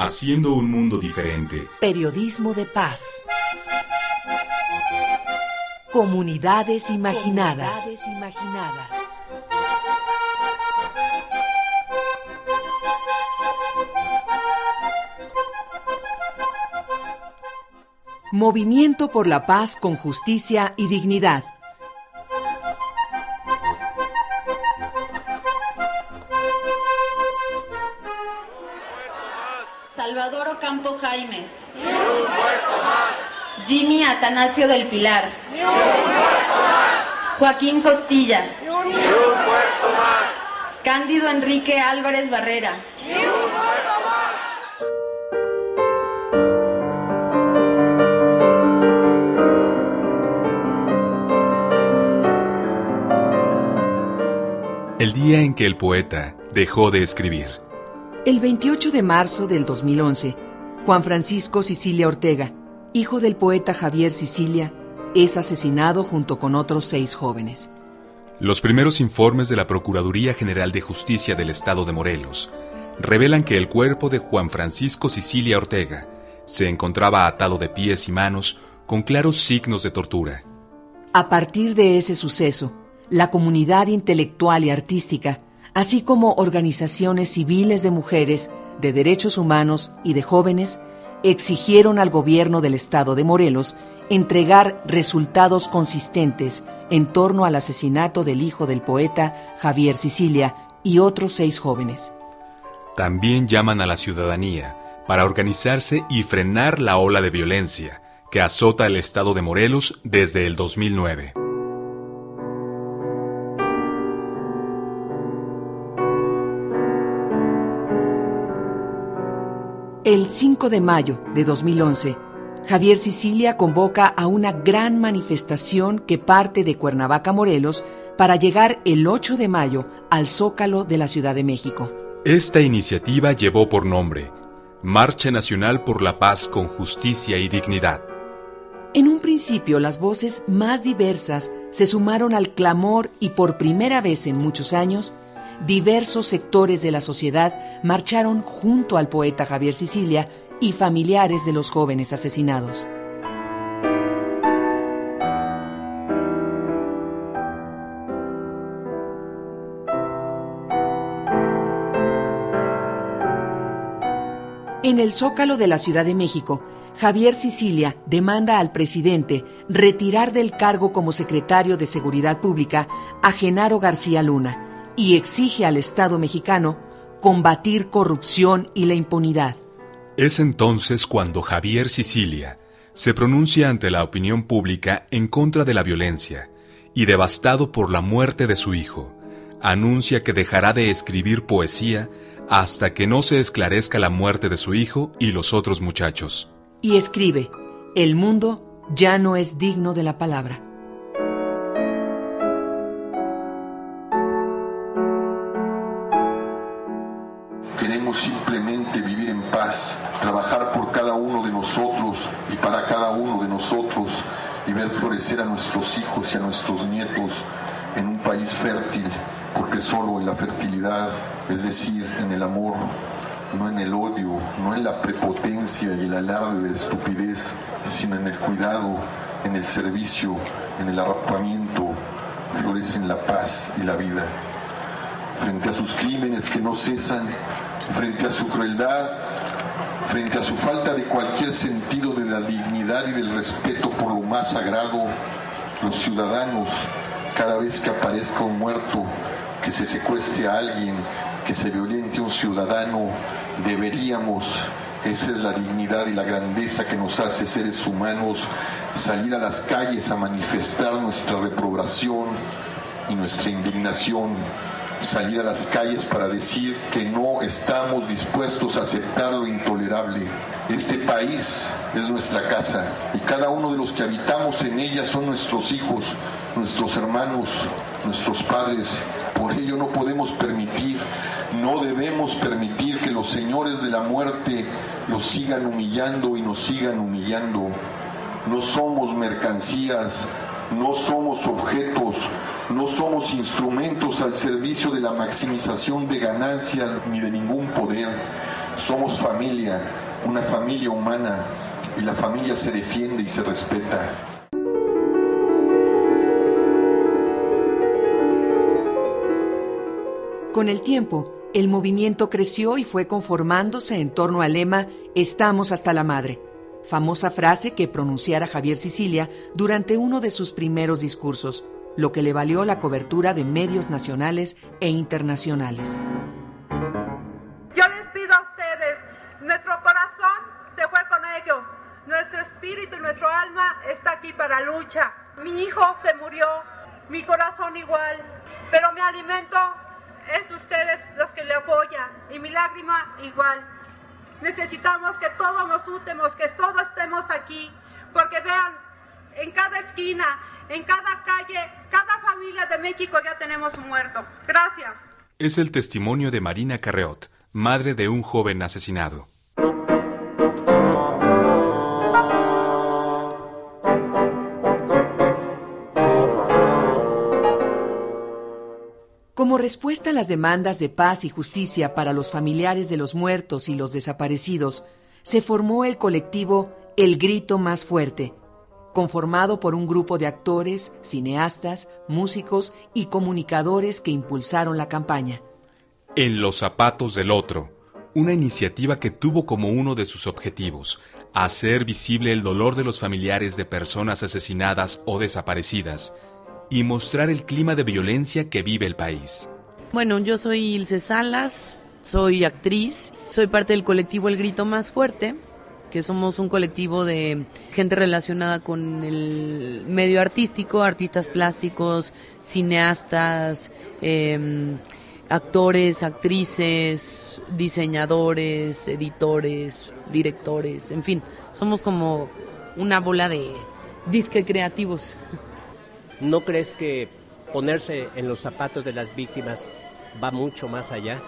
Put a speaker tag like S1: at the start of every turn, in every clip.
S1: Haciendo un mundo diferente.
S2: Periodismo de paz. Comunidades imaginadas. Comunidades imaginadas. Movimiento por la paz con justicia y dignidad.
S3: Atanasio del Pilar. Joaquín Costilla. Cándido Enrique Álvarez Barrera.
S1: El día en que el poeta dejó de escribir.
S2: El 28 de marzo del 2011, Juan Francisco Sicilia Ortega, hijo del poeta Javier Sicilia, es asesinado junto con otros seis jóvenes.
S1: Los primeros informes de la Procuraduría General de Justicia del Estado de Morelos revelan que el cuerpo de Juan Francisco Sicilia Ortega se encontraba atado de pies y manos con claros signos de tortura.
S2: A partir de ese suceso, la comunidad intelectual y artística, así como organizaciones civiles de mujeres, de derechos humanos y de jóvenes, exigieron al gobierno del estado de Morelos entregar resultados consistentes en torno al asesinato del hijo del poeta Javier Sicilia y otros seis jóvenes.
S1: También llaman a la ciudadanía para organizarse y frenar la ola de violencia que azota el estado de Morelos desde el 2009.
S2: El 5 de mayo de 2011, Javier Sicilia convoca a una gran manifestación que parte de Cuernavaca, Morelos, para llegar el 8 de mayo al Zócalo de la Ciudad de México.
S1: Esta iniciativa llevó por nombre Marcha Nacional por la Paz con Justicia y Dignidad.
S2: En un principio las voces más diversas se sumaron al clamor y por primera vez en muchos años diversos sectores de la sociedad marcharon junto al poeta Javier Sicilia y familiares de los jóvenes asesinados. En el Zócalo de la Ciudad de México, Javier Sicilia demanda al presidente retirar del cargo como secretario de Seguridad Pública a Genaro García Luna y exige al Estado mexicano combatir corrupción y la impunidad.
S1: Es entonces cuando Javier Sicilia se pronuncia ante la opinión pública en contra de la violencia y devastado por la muerte de su hijo, anuncia que dejará de escribir poesía hasta que no se esclarezca la muerte de su hijo y los otros muchachos.
S2: Y escribe, el mundo ya no es digno de la palabra.
S4: Nosotros y ver florecer a nuestros hijos y a nuestros nietos en un país fértil, porque solo en la fertilidad, es decir, en el amor, no en el odio, no en la prepotencia y el alarde de estupidez, sino en el cuidado, en el servicio, en el arropamiento, florecen la paz y la vida. Frente a sus crímenes que no cesan, frente a su crueldad, frente a su falta de cualquier sentido de la dignidad y del respeto por lo más sagrado, los ciudadanos, cada vez que aparezca un muerto, que se secuestre a alguien, que se violente a un ciudadano, deberíamos, esa es la dignidad y la grandeza que nos hace seres humanos, salir a las calles a manifestar nuestra reprobación y nuestra indignación salir a las calles para decir que no estamos dispuestos a aceptar lo intolerable. Este país es nuestra casa y cada uno de los que habitamos en ella son nuestros hijos, nuestros hermanos, nuestros padres. Por ello no podemos permitir, no debemos permitir que los señores de la muerte nos sigan humillando y nos sigan humillando. No somos mercancías, no somos objetos, somos instrumentos al servicio de la maximización de ganancias ni de ningún poder. Somos familia, una familia humana, y la familia se defiende y se respeta.
S2: Con el tiempo, el movimiento creció y fue conformándose en torno al lema Estamos hasta la madre, famosa frase que pronunciara Javier Sicilia durante uno de sus primeros discursos lo que le valió la cobertura de medios nacionales e internacionales.
S5: Yo les pido a ustedes, nuestro corazón se fue con ellos, nuestro espíritu y nuestro alma está aquí para lucha. Mi hijo se murió, mi corazón igual, pero mi alimento es ustedes los que le apoyan y mi lágrima igual. Necesitamos que todos nos útemos, que todos estemos aquí, porque vean, en cada esquina, en cada calle, cada familia de México ya tenemos un muerto. Gracias.
S1: Es el testimonio de Marina Carreot, madre de un joven asesinado.
S2: Como respuesta a las demandas de paz y justicia para los familiares de los muertos y los desaparecidos, se formó el colectivo El Grito Más Fuerte, conformado por un grupo de actores, cineastas, músicos y comunicadores que impulsaron la campaña.
S1: En los zapatos del otro, una iniciativa que tuvo como uno de sus objetivos hacer visible el dolor de los familiares de personas asesinadas o desaparecidas y mostrar el clima de violencia que vive el país.
S6: Bueno, yo soy Ilse Salas, soy actriz, soy parte del colectivo El Grito Más Fuerte, que somos un colectivo de gente relacionada con el medio artístico, artistas plásticos, cineastas, em, actores, actrices, diseñadores, editores, directores, en fin, somos como una bola de disque creativos.
S7: ¿No crees que ponerse en los zapatos de las víctimas va mucho más allá?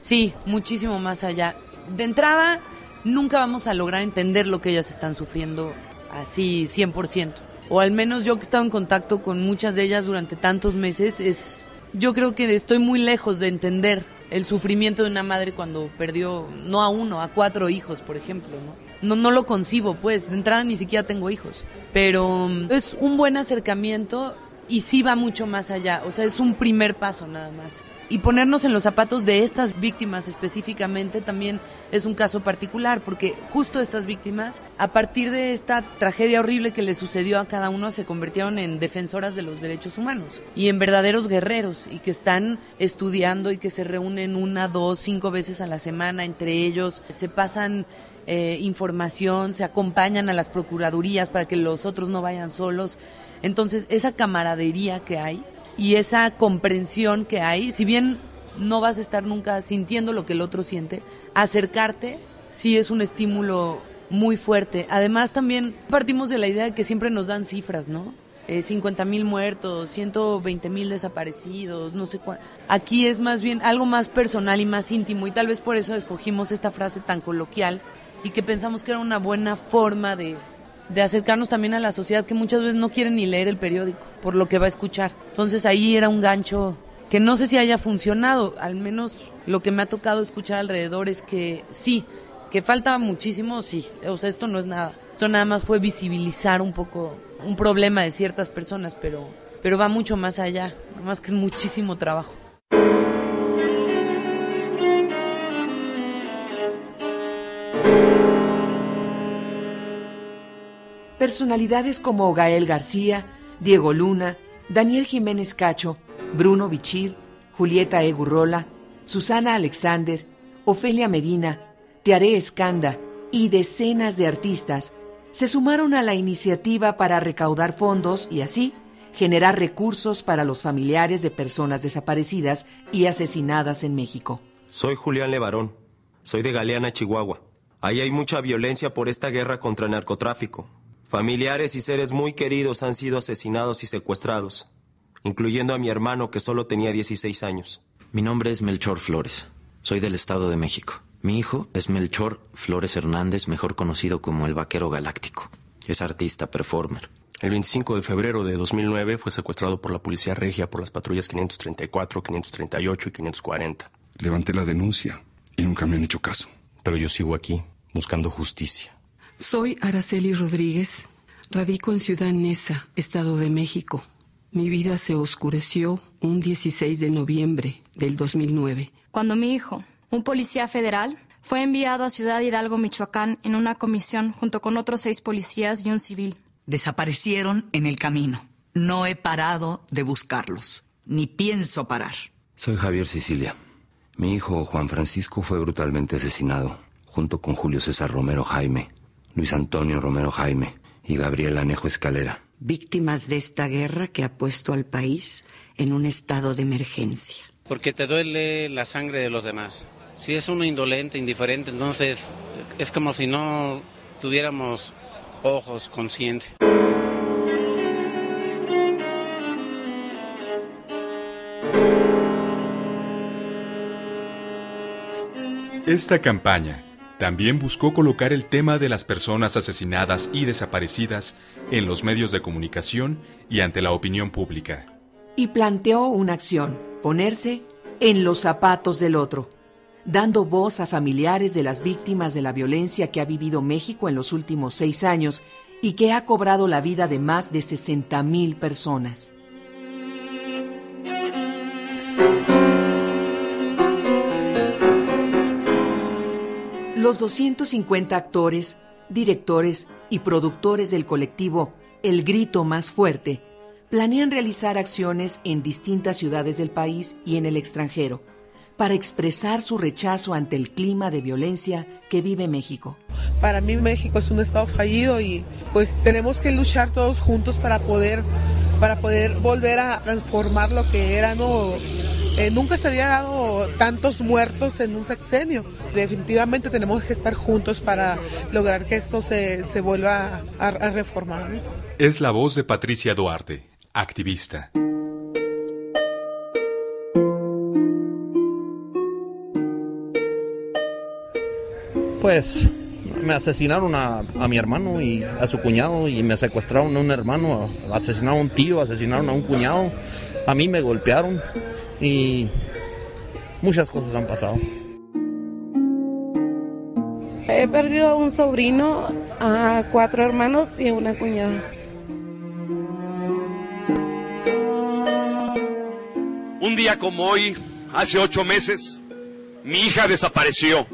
S6: Sí, muchísimo más allá. De entrada, nunca vamos a lograr entender lo que ellas están sufriendo así 100%. O al menos yo que he estado en contacto con muchas de ellas durante tantos meses, es yo creo que estoy muy lejos de entender el sufrimiento de una madre cuando perdió no a uno, a cuatro hijos, por ejemplo, ¿no? No, no lo concibo, pues, de entrada ni siquiera tengo hijos, pero mm, es un buen acercamiento y sí va mucho más allá, o sea, es un primer paso nada más y ponernos en los zapatos de estas víctimas específicamente también es un caso particular, porque justo estas víctimas, a partir de esta tragedia horrible que le sucedió a cada uno, se convirtieron en defensoras de los derechos humanos y en verdaderos guerreros y que están estudiando y que se reúnen una, dos, cinco veces a la semana entre ellos, se pasan eh, información, se acompañan a las procuradurías para que los otros no vayan solos. Entonces, esa camaradería que hay y esa comprensión que hay, si bien no vas a estar nunca sintiendo lo que el otro siente, acercarte sí es un estímulo muy fuerte. Además también partimos de la idea de que siempre nos dan cifras, ¿no? Eh, 50 mil muertos, 120 mil desaparecidos, no sé cuánto. Aquí es más bien algo más personal y más íntimo y tal vez por eso escogimos esta frase tan coloquial y que pensamos que era una buena forma de, de acercarnos también a la sociedad que muchas veces no quiere ni leer el periódico por lo que va a escuchar. Entonces ahí era un gancho que no sé si haya funcionado, al menos lo que me ha tocado escuchar alrededor es que sí, que falta muchísimo, sí, o sea, esto no es nada. Esto nada más fue visibilizar un poco un problema de ciertas personas, pero, pero va mucho más allá, más que es muchísimo trabajo.
S2: Personalidades como Gael García, Diego Luna, Daniel Jiménez Cacho, Bruno Bichir, Julieta Egurrola, Susana Alexander, Ofelia Medina, Tearé Escanda y decenas de artistas se sumaron a la iniciativa para recaudar fondos y así generar recursos para los familiares de personas desaparecidas y asesinadas en México.
S8: Soy Julián Levarón. Soy de Galeana, Chihuahua. Ahí hay mucha violencia por esta guerra contra el narcotráfico. Familiares y seres muy queridos han sido asesinados y secuestrados, incluyendo a mi hermano que solo tenía 16 años.
S9: Mi nombre es Melchor Flores. Soy del Estado de México. Mi hijo es Melchor Flores Hernández, mejor conocido como el Vaquero Galáctico. Es artista, performer.
S10: El 25 de febrero de 2009 fue secuestrado por la Policía Regia por las patrullas 534, 538 y 540.
S11: Levanté la denuncia y nunca me han hecho caso.
S10: Pero yo sigo aquí, buscando justicia.
S12: Soy Araceli Rodríguez. Radico en Ciudad Neza, Estado de México. Mi vida se oscureció un 16 de noviembre del 2009.
S13: Cuando mi hijo, un policía federal, fue enviado a Ciudad Hidalgo, Michoacán, en una comisión junto con otros seis policías y un civil.
S14: Desaparecieron en el camino. No he parado de buscarlos, ni pienso parar.
S15: Soy Javier Sicilia. Mi hijo Juan Francisco fue brutalmente asesinado, junto con Julio César Romero Jaime, Luis Antonio Romero Jaime y Gabriel Anejo Escalera.
S16: Víctimas de esta guerra que ha puesto al país en un estado de emergencia.
S17: Porque te duele la sangre de los demás. Si es uno indolente, indiferente, entonces es como si no tuviéramos ojos, conciencia.
S1: Esta campaña también buscó colocar el tema de las personas asesinadas y desaparecidas en los medios de comunicación y ante la opinión pública.
S2: Y planteó una acción, ponerse en los zapatos del otro, dando voz a familiares de las víctimas de la violencia que ha vivido México en los últimos seis años y que ha cobrado la vida de más de 60 mil personas. Los 250 actores, directores y productores del colectivo El Grito Más Fuerte planean realizar acciones en distintas ciudades del país y en el extranjero para expresar su rechazo ante el clima de violencia que vive México.
S5: Para mí México es un estado fallido y pues tenemos que luchar todos juntos para poder para poder volver a transformar lo que era no eh, nunca se había dado tantos muertos en un sexenio. Definitivamente tenemos que estar juntos para lograr que esto se, se vuelva a, a reformar.
S1: Es la voz de Patricia Duarte, activista.
S18: Pues me asesinaron a, a, mi hermano y a su cuñado y me secuestraron a un hermano, asesinaron a un tío, asesinaron a un cuñado, a mí me golpearon y muchas cosas han pasado.
S19: He perdido a un sobrino, a cuatro hermanos y a una cuñada.
S20: Un día como hoy, hace ocho meses, mi hija desapareció.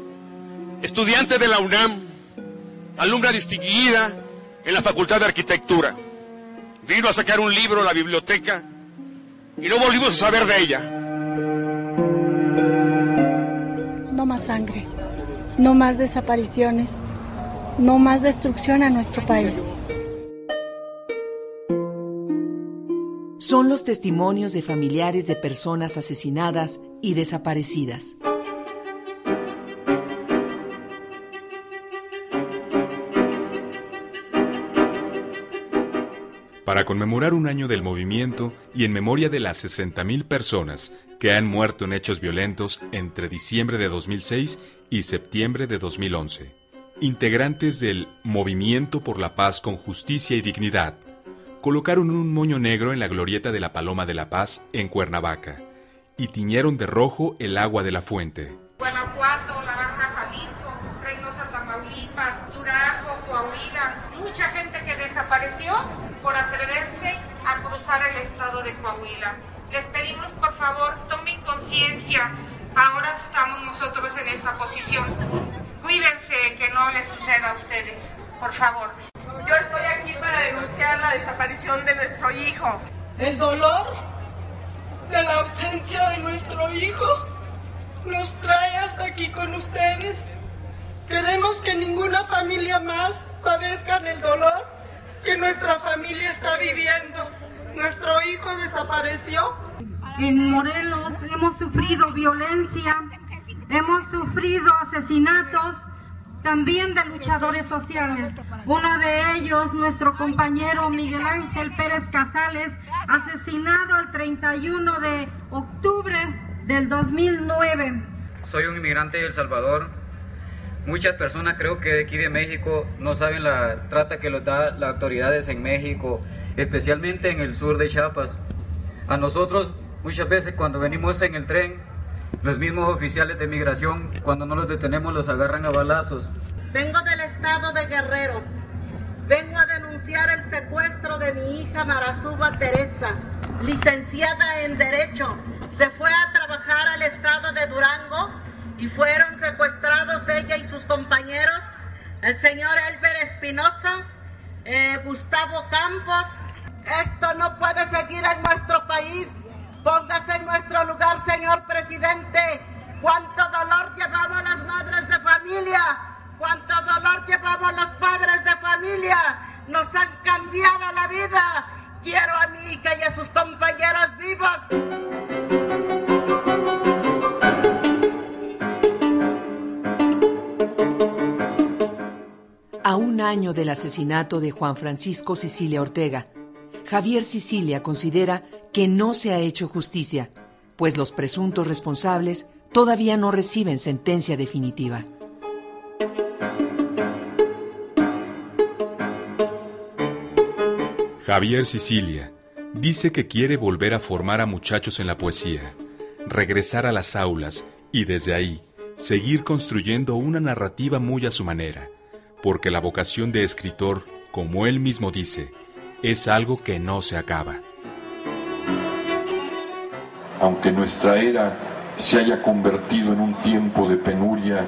S20: Estudiante de la UNAM, alumna distinguida en la Facultad de Arquitectura. Vino a sacar un libro a la biblioteca y no volvimos a saber de ella.
S13: Más sangre, no más desapariciones, no más destrucción a nuestro país.
S2: Son los testimonios de familiares de personas asesinadas y desaparecidas.
S1: Para conmemorar un año del movimiento y en memoria de las 60.000 personas que han muerto en hechos violentos entre diciembre de 2006 y septiembre de 2011. Integrantes del Movimiento por la Paz con Justicia y Dignidad colocaron un moño negro en la glorieta de la Paloma de la Paz en Cuernavaca y tiñeron de rojo el agua de la fuente.
S5: Guanajuato, La Barca, Jalisco, Reynosa, Tamaulipas, Durango, Coahuila, mucha gente que desapareció por atreverse a cruzar el estado de Coahuila. Les pedimos por favor tomen conciencia, ahora estamos nosotros en esta posición. Cuídense que no les suceda a ustedes, por favor. Yo estoy aquí para denunciar la desaparición de nuestro hijo.
S19: El dolor de la ausencia de nuestro hijo nos trae hasta aquí con ustedes. Queremos que ninguna familia más padezca el dolor que nuestra familia está viviendo. Nuestro hijo desapareció.
S5: En Morelos hemos sufrido violencia, hemos sufrido asesinatos, también de luchadores sociales. Uno de ellos, nuestro compañero Miguel Ángel Pérez Casales, asesinado el 31 de octubre del 2009.
S21: Soy un inmigrante de El Salvador. Muchas personas creo que de aquí de México no saben la trata que los da las autoridades en México, especialmente en el sur de Chiapas. A nosotros muchas veces cuando venimos en el tren los mismos oficiales de migración, cuando no los detenemos, los agarran a balazos.
S22: Vengo del estado de Guerrero. Vengo a denunciar el secuestro de mi hija Marazuba Teresa, licenciada en Derecho. Se fue a trabajar al estado de Durango y fueron secuestrados ella y sus compañeros, el señor Elber Espinosa, eh, Gustavo Campos. Esto no puede seguir en nuestro país. Póngase en nuestro lugar, señor presidente. Cuánto dolor llevamos las madres de familia. Cuánto dolor llevamos los padres de familia. Nos han cambiado la vida. Quiero a mi hija y a sus compañeros vivos.
S2: Año del asesinato de Juan Francisco Sicilia Ortega, Javier Sicilia considera que no se ha hecho justicia, pues los presuntos responsables todavía no reciben sentencia definitiva.
S1: Javier Sicilia dice que quiere volver a formar a muchachos en la poesía, regresar a las aulas y desde ahí seguir construyendo una narrativa muy a su manera, porque la vocación de escritor, como él mismo dice, es algo que no se acaba.
S4: Aunque nuestra era se haya convertido en un tiempo de penuria,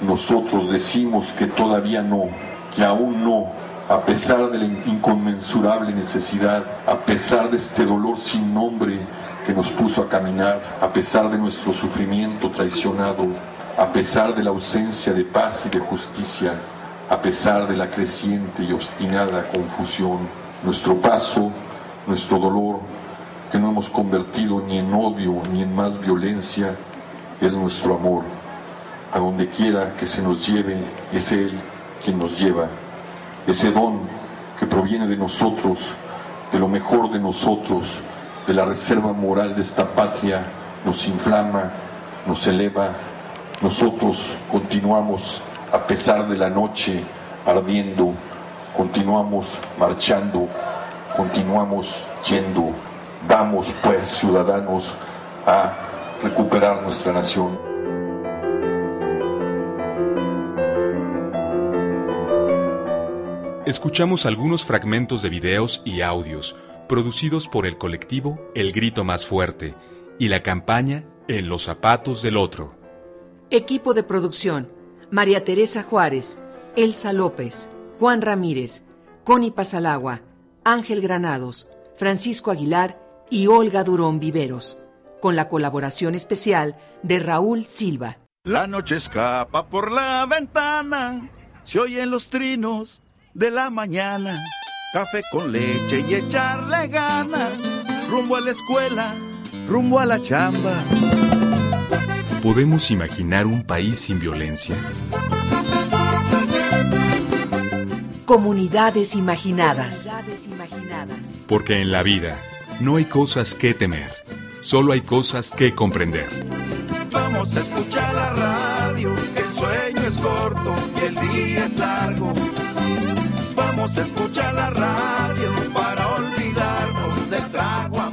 S4: nosotros decimos que todavía no, que aún no, a pesar de la inconmensurable necesidad, a pesar de este dolor sin nombre que nos puso a caminar, a pesar de nuestro sufrimiento traicionado, a pesar de la ausencia de paz y de justicia, a pesar de la creciente y obstinada confusión, nuestro paso, nuestro dolor, que no hemos convertido ni en odio ni en más violencia, es nuestro amor. A donde quiera que se nos lleve, es Él quien nos lleva. Ese don que proviene de nosotros, de lo mejor de nosotros, de la reserva moral de esta patria, nos inflama, nos eleva. Nosotros continuamos, a pesar de la noche, ardiendo continuamos marchando, continuamos yendo. Vamos pues, ciudadanos, a recuperar nuestra nación.
S1: Escuchamos algunos fragmentos de videos y audios producidos por el colectivo El Grito Más Fuerte y la campaña En los Zapatos del Otro.
S2: Equipo de producción, María Teresa Juárez, Elsa López, Juan Ramírez, Connie Pasalagua, Ángel Granados, Francisco Aguilar y Olga Durón Viveros, con la colaboración especial de Raúl Silva.
S23: La noche escapa por la ventana, se oyen los trinos de la mañana, café con leche y echarle ganas, rumbo a la escuela, rumbo a la chamba.
S1: ¿Podemos imaginar un país sin violencia?
S2: Comunidades imaginadas.
S1: Porque en la vida no hay cosas que temer, solo hay cosas que comprender.
S23: Vamos a escuchar la radio, el sueño es corto y el día es largo. Vamos a escuchar la radio para olvidarnos del trago